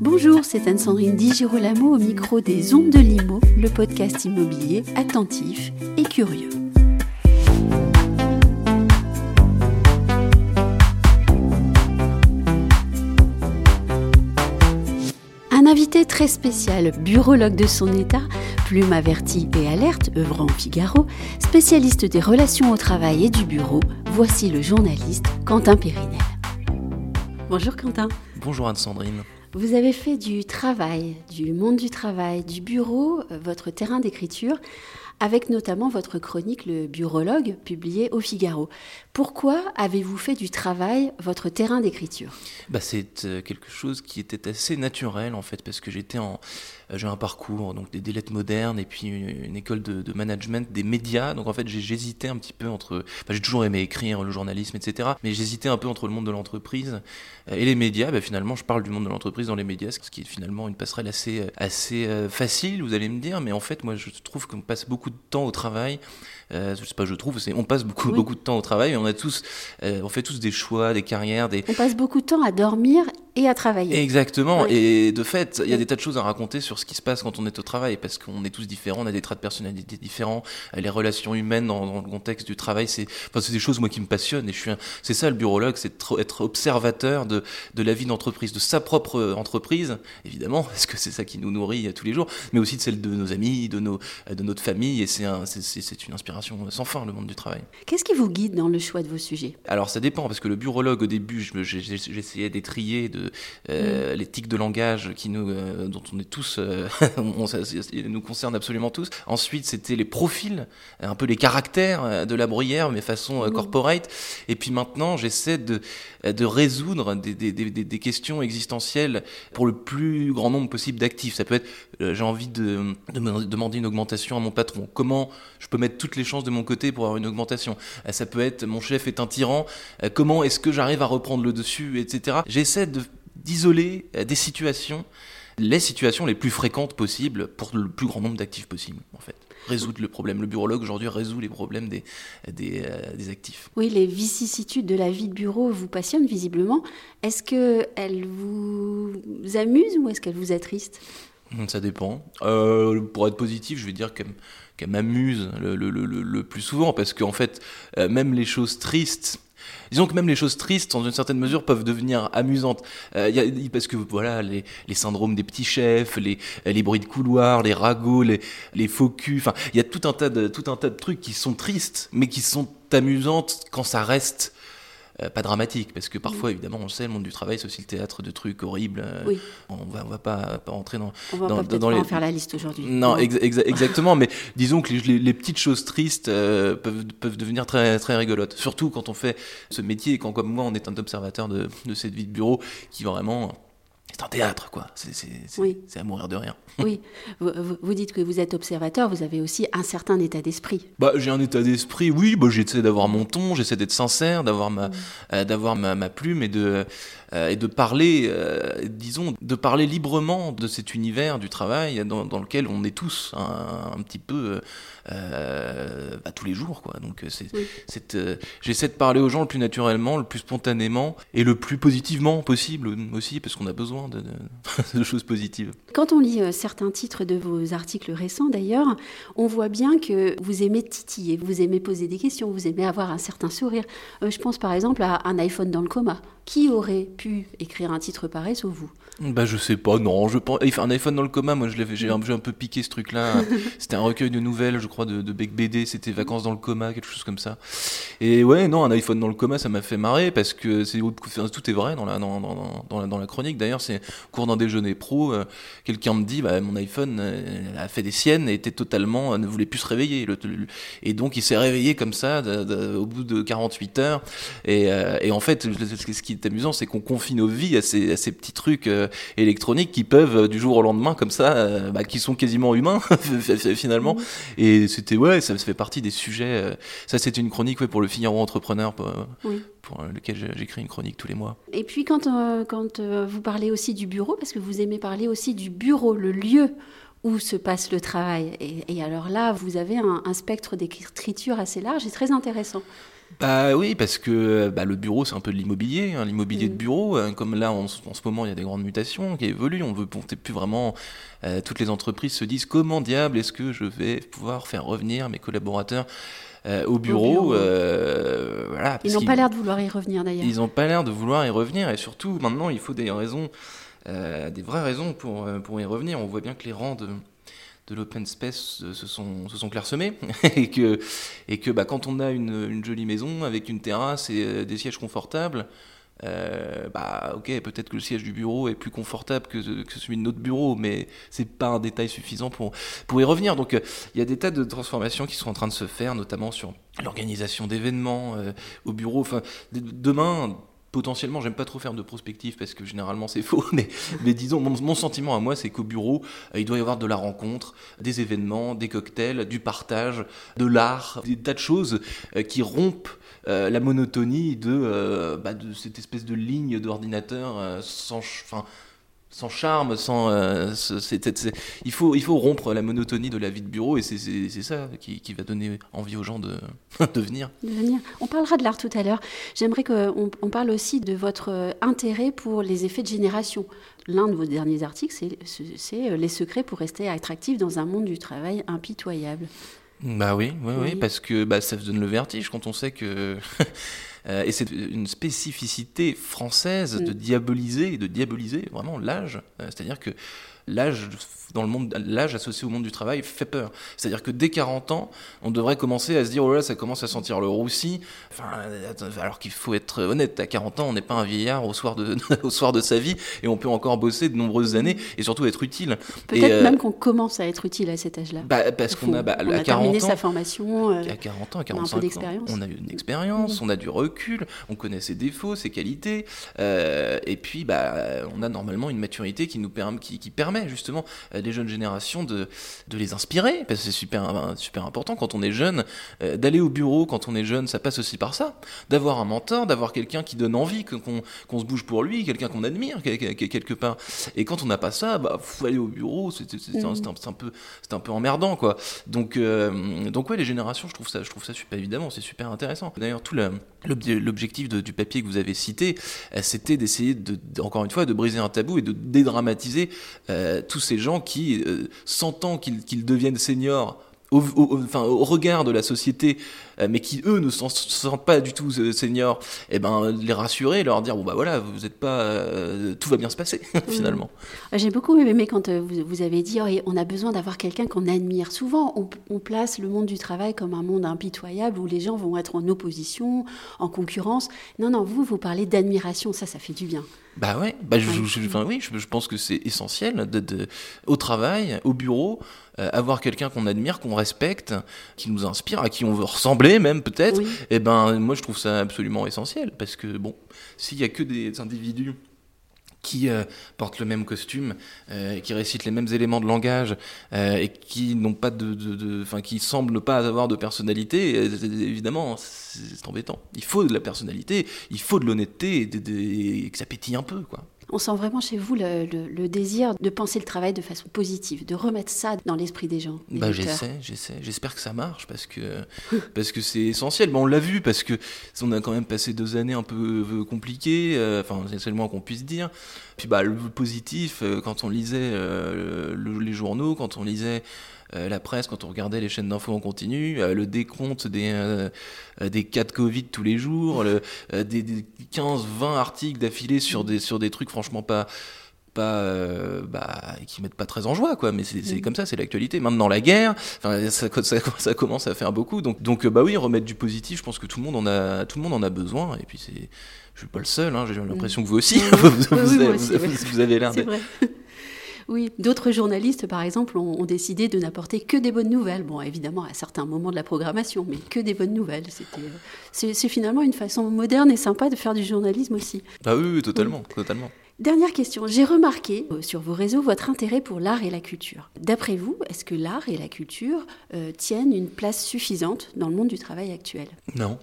Bonjour, c'est Anne-Sandrine Di Girolamo au micro des Ondes de Limo, le podcast immobilier attentif et curieux. Un invité très spécial, bureaulogue de son état, plume avertie et alerte, œuvrant au Figaro, spécialiste des relations au travail et du bureau, voici le journaliste Quentin Périnel. Bonjour Quentin. Bonjour Anne-Sandrine. Vous avez fait du travail, du monde du travail, du bureau, euh, votre terrain d'écriture, avec notamment votre chronique Le publiée au Figaro. Pourquoi avez-vous fait du travail votre terrain d'écriture? Bah, C'est euh, quelque chose qui était assez naturel en fait, parce que j'étais en, j'ai un parcours, donc des, lettres modernes et puis une, école de, management des médias. Donc en fait, j'hésitais un petit peu entre. j'ai toujours aimé écrire, le journalisme, etc. Mais j'hésitais un peu entre le monde de l'entreprise euh, et les médias. Bah, finalement, je parle du monde de l'entreprise dans les médias, ce qui est finalement une passerelle assez, assez facile, vous allez me dire. Mais en fait, moi, je trouve qu'on passe beaucoup de temps au travail. Euh, je sais pas, je trouve, on passe beaucoup, beaucoup de temps au travail, mais on a tous, on fait tous des choix, des carrières, des. On passe beaucoup de temps à dormir et à travailler. Exactement. Et de fait, il y a des tas de choses à raconter sur ce qui se passe quand on est au travail, parce qu'on est tous différents, on a des traits de personnalité différents, les relations humaines dans, le contexte du travail, c'est, enfin, c'est des choses moi qui me passionnent. Et je suis, c'est ça le bureaulogue, c'est être observateur de, de la vie d'entreprise, de sa propre entreprise, évidemment, parce que c'est ça qui nous nourrit tous les jours, mais aussi de celle de nos amis, de nos, de notre famille. Et c'est, c'est, c'est une inspiration sans fin le monde du travail. Qu'est-ce qui vous guide dans le choix de vos sujets? Alors ça dépend, parce que le bureaulogue au début, j'essayais d'étrier de euh, mm. l'éthique de langage qui nous, euh, dont on est tous, euh, on, ça, nous concerne absolument tous. Ensuite, c'était les profils, un peu les caractères de la bruyère, mais façon mm. corporate. Et puis maintenant, j'essaie de, de résoudre des, des, des, des, questions existentielles pour le plus grand nombre possible d'actifs. Ça peut être, j'ai envie de, de me demander une augmentation à mon patron. Comment je peux mettre toutes les chances de mon côté pour avoir une augmentation Ça peut être, mon chef est un tyran. Comment est-ce que j'arrive à reprendre le dessus, etc. J'essaie de d'isoler euh, des situations, les situations les plus fréquentes possibles pour le plus grand nombre d'actifs possible, en fait. Résoudre le problème. Le bureaulogue aujourd'hui résout les problèmes des, des, euh, des, actifs. Oui, les vicissitudes de la vie de bureau vous passionnent visiblement. Est-ce qu'elles vous amusent ou est-ce qu'elles vous attristent? Ça dépend. Euh, pour être positif, je vais dire m'amuse le, plus souvent parce qu'en fait, même les choses tristes, Disons que même les choses tristes, dans une certaine mesure, peuvent devenir amusantes. Euh, parce que voilà, les, syndromes des petits chefs, les, les bruits de couloir, les ragots, les, les faux culs, enfin, il y a tout un, tas de, tout un tas de trucs qui sont tristes, mais qui sont amusantes quand ça reste euh, pas dramatique, parce que parfois, évidemment, on sait, le monde du travail, c'est aussi le théâtre de trucs horribles. Euh, oui. On va, on va pas, pas rentrer dans. On va dans, pas dans les... en faire la liste aujourd'hui. Non, exactement, mais disons que les, les, petites choses tristes euh, peuvent, peuvent devenir très, très rigolotes. Surtout quand on fait ce métier et quand, comme moi, on est un observateur de, de cette vie de bureau qui vraiment c'est un théâtre, quoi. C'est à mourir de rien. Oui. Vous, dites que vous êtes observateur, vous avez aussi un certain état d'esprit. Bah, j'ai un état d'esprit, oui. Bah, j'essaie d'avoir mon ton, j'essaie d'être sincère, d'avoir ma, mm. euh, d'avoir ma, ma, plume et de, euh, et de parler, euh, disons, de parler librement de cet univers du travail dans, dans lequel on est tous un, un petit peu euh, bah, tous les jours, quoi. Donc, c'est, j'essaie de parler aux gens le plus naturellement, le plus spontanément et le plus positivement possible aussi, parce qu'on a besoin de, de, choses positives. Quand on lit certains titres de vos articles récents, d'ailleurs, on voit bien que vous aimez titiller, vous aimez poser des questions, vous aimez avoir un certain sourire. je pense par exemple à un iPhone dans le coma. Qui aurait pu écrire un titre pareil sauf vous? Bah je sais pas, non, je pense un iPhone dans le coma, moi j'ai un, un, peu piqué ce truc-là. c'était un recueil de nouvelles, je crois, de, de Beck BD, c'était Vacances dans le coma, quelque chose comme ça. Et ouais, non, un iPhone dans le coma, ça m'a fait marrer parce que c'est tout est vrai dans la dans, dans, dans, la, dans la chronique. D'ailleurs, c'est cours d'un déjeuner pro, euh, quelqu'un me dit, bah mon iPhone euh, a fait des siennes et était totalement, euh, ne voulait plus se réveiller. et donc il s'est réveillé comme ça au bout de 48 heures. Et, et en fait, ce qui amusant, c'est qu'on confie nos vies à ces, petits trucs électroniques qui peuvent, du jour au lendemain, comme ça, bah, qui sont quasiment humains, finalement. Et c'était, ouais, ça fait partie des sujets. ça, c'était une chronique pour le Figaro Entrepreneur. Pour, pour lequel j'écris une chronique tous les mois. Et puis quand, quand vous parlez aussi du bureau, parce que vous aimez parler aussi du bureau, le lieu où se passe le travail. Et, alors là, vous avez un, un spectre d'écriture assez large et très intéressant. Bah oui, parce que bah, le bureau, c'est un peu de l'immobilier, hein, l'immobilier de Mm. bureau. hein, comme là, en, ce en ce moment, il y a des grandes mutations qui évoluent. On veut monter plus vraiment. euh, toutes les entreprises se disent comment diable est-ce que je vais pouvoir faire revenir mes collaborateurs euh, au bureau, bureau. euh. Ils n'ont pas l'air de vouloir y revenir d'ailleurs. Ils n'ont pas l'air de vouloir y revenir. Et surtout, maintenant, il faut des raisons, euh, des vraies raisons pour, pour y revenir. On voit bien que les rangs de, de l'open space se sont, se sont clairsemés. et que, et que bah, quand on a une, une jolie maison avec une terrasse et des sièges confortables, euh, bah ok, peut-être que le siège du bureau est plus confortable que, celui de notre bureau, mais c'est pas un détail suffisant pour, pour y revenir. Donc euh, il y a des tas de transformations qui sont en train de se faire, notamment sur l'organisation d'événements euh, au bureau. Enfin, demain, potentiellement, j'aime pas trop faire de prospective parce que généralement c'est faux, mais, disons, mon, sentiment à moi, c'est qu'au bureau, euh, il doit y avoir de la rencontre, des événements, des cocktails, du partage, de l'art, des tas de choses euh, qui rompent euh, la monotonie de, bah, de cette espèce de ligne d'ordinateur sans, sans charme, sans, euh, il, faut, il faut rompre la monotonie de la vie de bureau et c'est- ça qui, va donner envie aux gens de, venir. On parlera de l'art tout à l'heure. J'aimerais qu'on on parle aussi de votre euh, intérêt pour les effets de génération. L'un de vos derniers articles, c'est- c'est euh, les secrets pour rester attractif dans un monde du travail impitoyable. Bah oui, oui, oui, Oui. parce que bah, ça donne le vertige quand on sait que. Euh, et c'est une spécificité française de Mm. diaboliser, de diaboliser vraiment l'âge. Euh, C'est-à-dire que l'âge dans le monde, l'âge associé au monde du travail fait peur. C'est-à-dire que dès 40 ans, on devrait commencer à se dire oh là, ça commence à sentir le roussi. Enfin, euh, alors qu'il faut être honnête, à 40 ans, on n'est pas un vieillard au soir de au soir de sa vie et on peut encore bosser de nombreuses années et surtout être utile. Peut-être euh, même qu'on commence à être utile à cet âge-là. bah, parce qu'on a bah, on à a 40 terminé ans, sa formation. euh, à 40 ans, à on a un peu 45 d'expérience. on a eu une expérience, on a du recul, on connaît ses défauts, ses qualités, euh, et puis bah, on a normalement une maturité qui nous permet, qui, qui permet justement à des jeunes générations de, de les inspirer, parce que c'est super, euh, super important quand on est jeune, euh, d'aller au bureau quand on est jeune, ça passe aussi par ça, d'avoir un mentor, d'avoir quelqu'un qui donne envie, qu'on se bouge pour lui, quelqu'un qu'on admire quel- quel- quelque part. Et quand on n'a pas ça, bah, faut aller au bureau, c'est un, un- peu, un peu emmerdant quoi. Donc, euh, donc ouais, les générations, je trouve ça, je trouve ça super évidemment, c'est super intéressant. D'ailleurs, tout l'objectif du papier que vous avez cité, euh, c'était d'essayer de, encore une fois, de briser un tabou et de dédramatiser euh, tous ces gens qui, euh, sentant qu'ils qu'ils deviennent seniors. Au, enfin, au regard de la société, euh, mais qui eux ne se sentent pas du tout euh, seniors, et ben les rassurer, leur dire bon bah voilà, vous êtes pas, euh, tout va bien se passer finalement. Ah, J'ai beaucoup aimé quand euh, vous, vous avez dit oh, et on a besoin d'avoir quelqu'un qu'on admire. Souvent, on, on place le monde du travail comme un monde impitoyable où les gens vont être en opposition, en concurrence. Non, non, vous, vous parlez d'admiration. Ça, ça fait du bien. Bah ouais, bah je, je- enfin oui, je, je pense que c'est essentiel de, de- au travail, au bureau, euh, avoir quelqu'un qu'on admire, qu'on respecte, qui nous inspire, à qui on veut ressembler même peut-être. Oui. Et ben moi je trouve ça absolument essentiel parce que bon, s'il y a que des individus qui euh, portent le même costume, euh, qui récitent les mêmes éléments de langage euh, et qui n'ont pas de, enfin qui semblent ne pas avoir de personnalité, évidemment c'est embêtant. Il faut de la personnalité, il faut de l'honnêteté et que ça pétille un peu quoi. On sent vraiment chez vous le, le- le désir de penser le travail de façon positive, de remettre ça dans l'esprit des gens. des Bah j'essaie, j'essaie. J'espère que ça marche parce que parce que c'est essentiel. Bon, on l'a vu parce que on a quand même passé deux années un peu euh, compliquées. euh, Enfin, c'est le moins qu'on puisse dire. Puis bah le positif, euh, quand on lisait euh, le- les journaux, quand on lisait la presse, quand on regardait les chaînes d'infos en continu, euh, le décompte des euh, euh, des cas de Covid tous les jours, le, euh, des, des 15-20 articles d'affilée sur des sur des trucs franchement pas pas euh, bah, qui mettent pas très en joie quoi mais c'est Mm. comme ça c'est l'actualité maintenant la guerre ça, ça, ça commence à faire beaucoup donc donc euh, bah oui remettre du positif je pense que tout le monde en a tout le monde en a besoin et puis c'est je suis pas le seul hein, j'ai l'impression que vous aussi vous, oui, vous oui, avez, moi aussi, vous- oui. vous avez l'air. Oui, d'autres journalistes, par exemple, ont, ont décidé de n'apporter que des bonnes nouvelles. Bon, évidemment, à certains moments de la programmation, mais que des bonnes nouvelles. C'était, euh, c'est, finalement une façon moderne et sympa de faire du journalisme aussi. ah oui, oui totalement totalement Dernière question. J'ai remarqué euh, sur vos réseaux votre intérêt pour l'art et la culture. D'après vous, est-ce que l'art et la culture euh, tiennent une place suffisante dans le monde du travail actuel? Non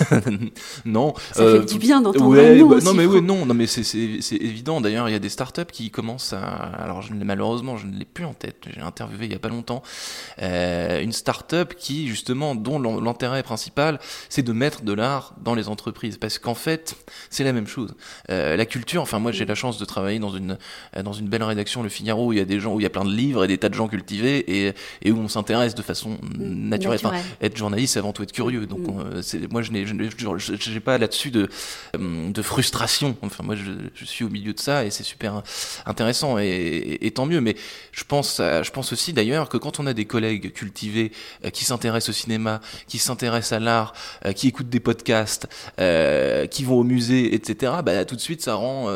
non. Ça fait du bien d'entendre ouais, bah, Non, mais oui, non, non, mais c'est- évident. D'ailleurs, il y a des startups qui commencent à. Alors, je malheureusement, je ne l'ai plus en tête. J'ai interviewé il y a pas longtemps euh, une startup qui, justement, dont l'intérêt principal, c'est de mettre de l'art dans les entreprises. Parce qu'en fait, c'est la même chose. Euh, la culture. Enfin, moi, j'ai la chance de travailler dans une euh, dans une belle rédaction, Le Figaro, où il y a des gens, où il y a plein de livres et des tas de gens cultivés et et où on s'intéresse de façon naturelle. Enfin, être journaliste, c'est avant tout être curieux. Donc, Mm. euh, c'est- moi, je n'ai, je n'ai pas là-dessus de, euh, de frustration. Enfin, moi, je, suis au milieu de ça et c'est super intéressant et, tant mieux. Mais je pense, je pense aussi d'ailleurs que quand on a des collègues cultivés euh, qui s'intéressent au cinéma, qui s'intéressent à l'art, euh, qui écoutent des podcasts, qui vont au musée, etc., bah, tout de suite, ça rend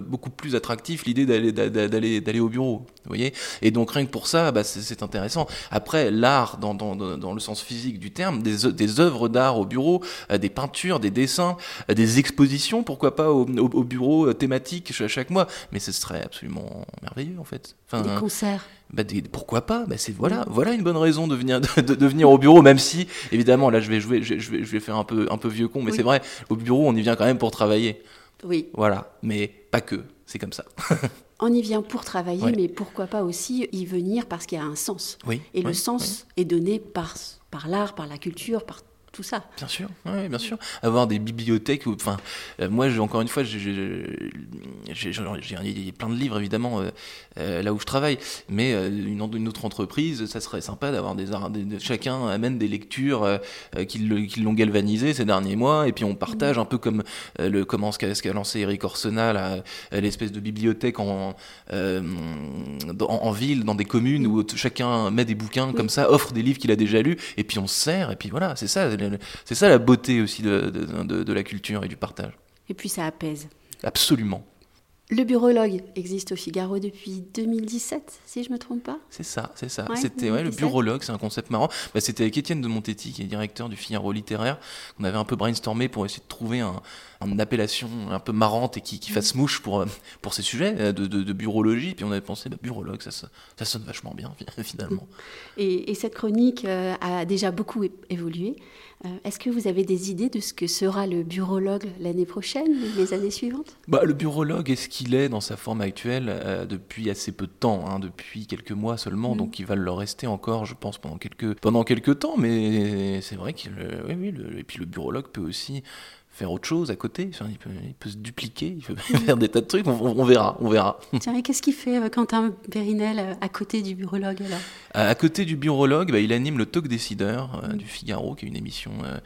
beaucoup plus attractif l'idée d'aller, d'a- d'aller, d'aller au bureau. Vous voyez Et donc, rien que pour ça, bah, c'est, intéressant. Après, l'art, dans, dans, le sens physique du terme, des œuvres d'art au bureau, euh, des peintures, des dessins, euh, des expositions, pourquoi pas au, au, au bureau euh, thématique ch- chaque mois. Mais ce serait absolument merveilleux, en fait. Enfin, Des concerts. bah, des- pourquoi pas bah, c'est voilà voilà une bonne raison de venir de, de- de venir au bureau même si évidemment là je vais jouer je, je vais je vais faire un peu un peu vieux con mais Oui. c'est vrai au bureau on y vient quand même pour travailler Oui, voilà mais pas que c'est comme ça on y vient pour travailler, Ouais. mais pourquoi pas aussi y venir parce qu'il y a un sens. oui Et le oui, sens est donné par, par l'art, par la culture, par tout ça. Bien sûr, ouais, bien sûr. Avoir des bibliothèques, enfin, euh, moi, encore une fois, j'ai- plein de livres évidemment euh, euh, là où je travaille, mais une, une autre entreprise, ça serait sympa d'avoir des, chacun amène des lectures qui l'ont galvanisé ces derniers mois, et puis on partage un peu comme le comment ce qu'a lancé Eric euh, l'espèce de bibliothèque en, dans- en ville, dans des communes où chacun met des bouquins comme ça, offre des livres qu'il a déjà lus, et puis on se sert, et puis voilà, c'est ça, c'est ça la beauté aussi de, de, de- de la culture et du partage. Et puis ça apaise. Absolument. Le bureaulogue existe au Figaro depuis 2017, si je me trompe pas. C'est ça, c'est ça. Ouais, C'était ouais, le 2017. bureaulogue, c'est un concept marrant. Bah, C'était avec Étienne de Montetti, qui est directeur du Figaro littéraire, qu'on avait un peu brainstormé pour essayer de trouver un, une appellation un peu marrante et qui, qui fasse mouche pour, euh, pour ces sujets euh, de, de, de bureaulogie. Puis on avait pensé, bah, bureaulogue, ça, ça, sonne vachement bien finalement. Et, et cette chronique euh, a déjà beaucoup évolué. Euh, Est-ce que vous avez des idées de ce que sera le bureaulogue l'année prochaine, les années suivantes? Bah, le bureaulogue est ce qu'il est dans sa forme actuelle euh, depuis assez peu de temps, hein, depuis quelques mois seulement, Mhm. donc il va le rester encore, je pense, pendant quelques, pendant quelques temps, mais c'est vrai que oui, oui, le- et puis le bureaulogue peut aussi faire autre chose à côté, Enfin, il, peut, il peut se dupliquer, il peut faire des tas de trucs, on, on verra, on verra. Tiens, et qu'est-ce qu'il fait euh, Quentin Périnel euh, à côté du bureaulogue alors? À à côté du bureaulogue, bah, il anime le Talk Décideur Mm. euh, du Figaro, qui est une émission. euh,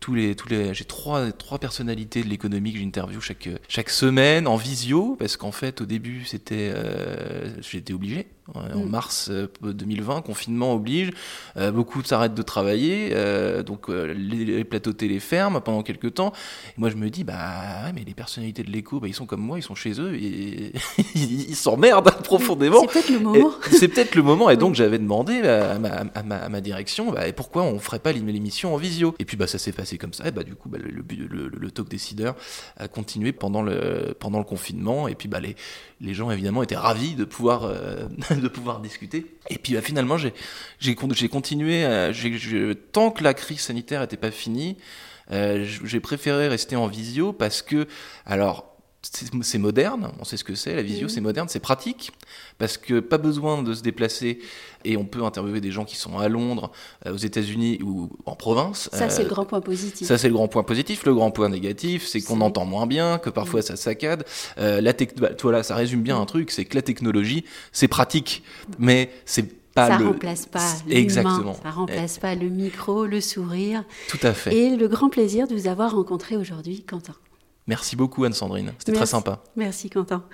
tous les, tous les, j'ai trois, trois personnalités de l'économie que j'interviewe chaque, chaque semaine en visio, parce qu'en fait, au début, c'était, euh, j'étais obligé. Euh, En Mm. mars euh, 2020, confinement oblige, euh, beaucoup s'arrêtent de travailler, euh, donc euh, les, les plateaux télé ferment pendant quelques temps. Et moi, je me dis, bah ouais, mais les personnalités de l'écho, bah, ils sont comme moi, ils sont chez eux, et ils s'emmerdent profondément. C'est peut-être le moment. C'est peut-être le moment, et donc j'avais demandé à ma, à ma, à ma direction, bah, et pourquoi on ferait pas l'émission en visio? Et puis bah ça s'est passé comme ça, et bah du coup bah, le, le, le, le talk décideur a continué pendant le, pendant le confinement, et puis bah les, les gens évidemment étaient ravis de pouvoir, euh, de pouvoir discuter. Et puis bah, finalement j'ai j'ai con- j'ai continué, je- tant que la crise sanitaire n'était pas finie, euh, j'ai préféré rester en visio parce que, alors, c'est moderne, on sait ce que c'est, la visio c'est moderne, c'est pratique, parce que pas besoin de se déplacer et on peut interviewer des gens qui sont à Londres, euh, aux États-Unis ou en province. Ça, c'est Euh, le grand point positif. ça, c'est le grand point positif. Le grand point négatif, c'est qu'on entend moins bien, que parfois ça saccade. Euh, la tec- bah, voilà, ça résume bien un truc, c'est que la technologie, c'est pratique, mais c'est pas ça le. remplace pas Exactement. ça remplace pas le micro, le sourire Tout à fait. et le grand plaisir de vous avoir rencontré aujourd'hui, Quentin. Merci beaucoup, Anne-Sandrine. C'était très sympa. Merci, Quentin.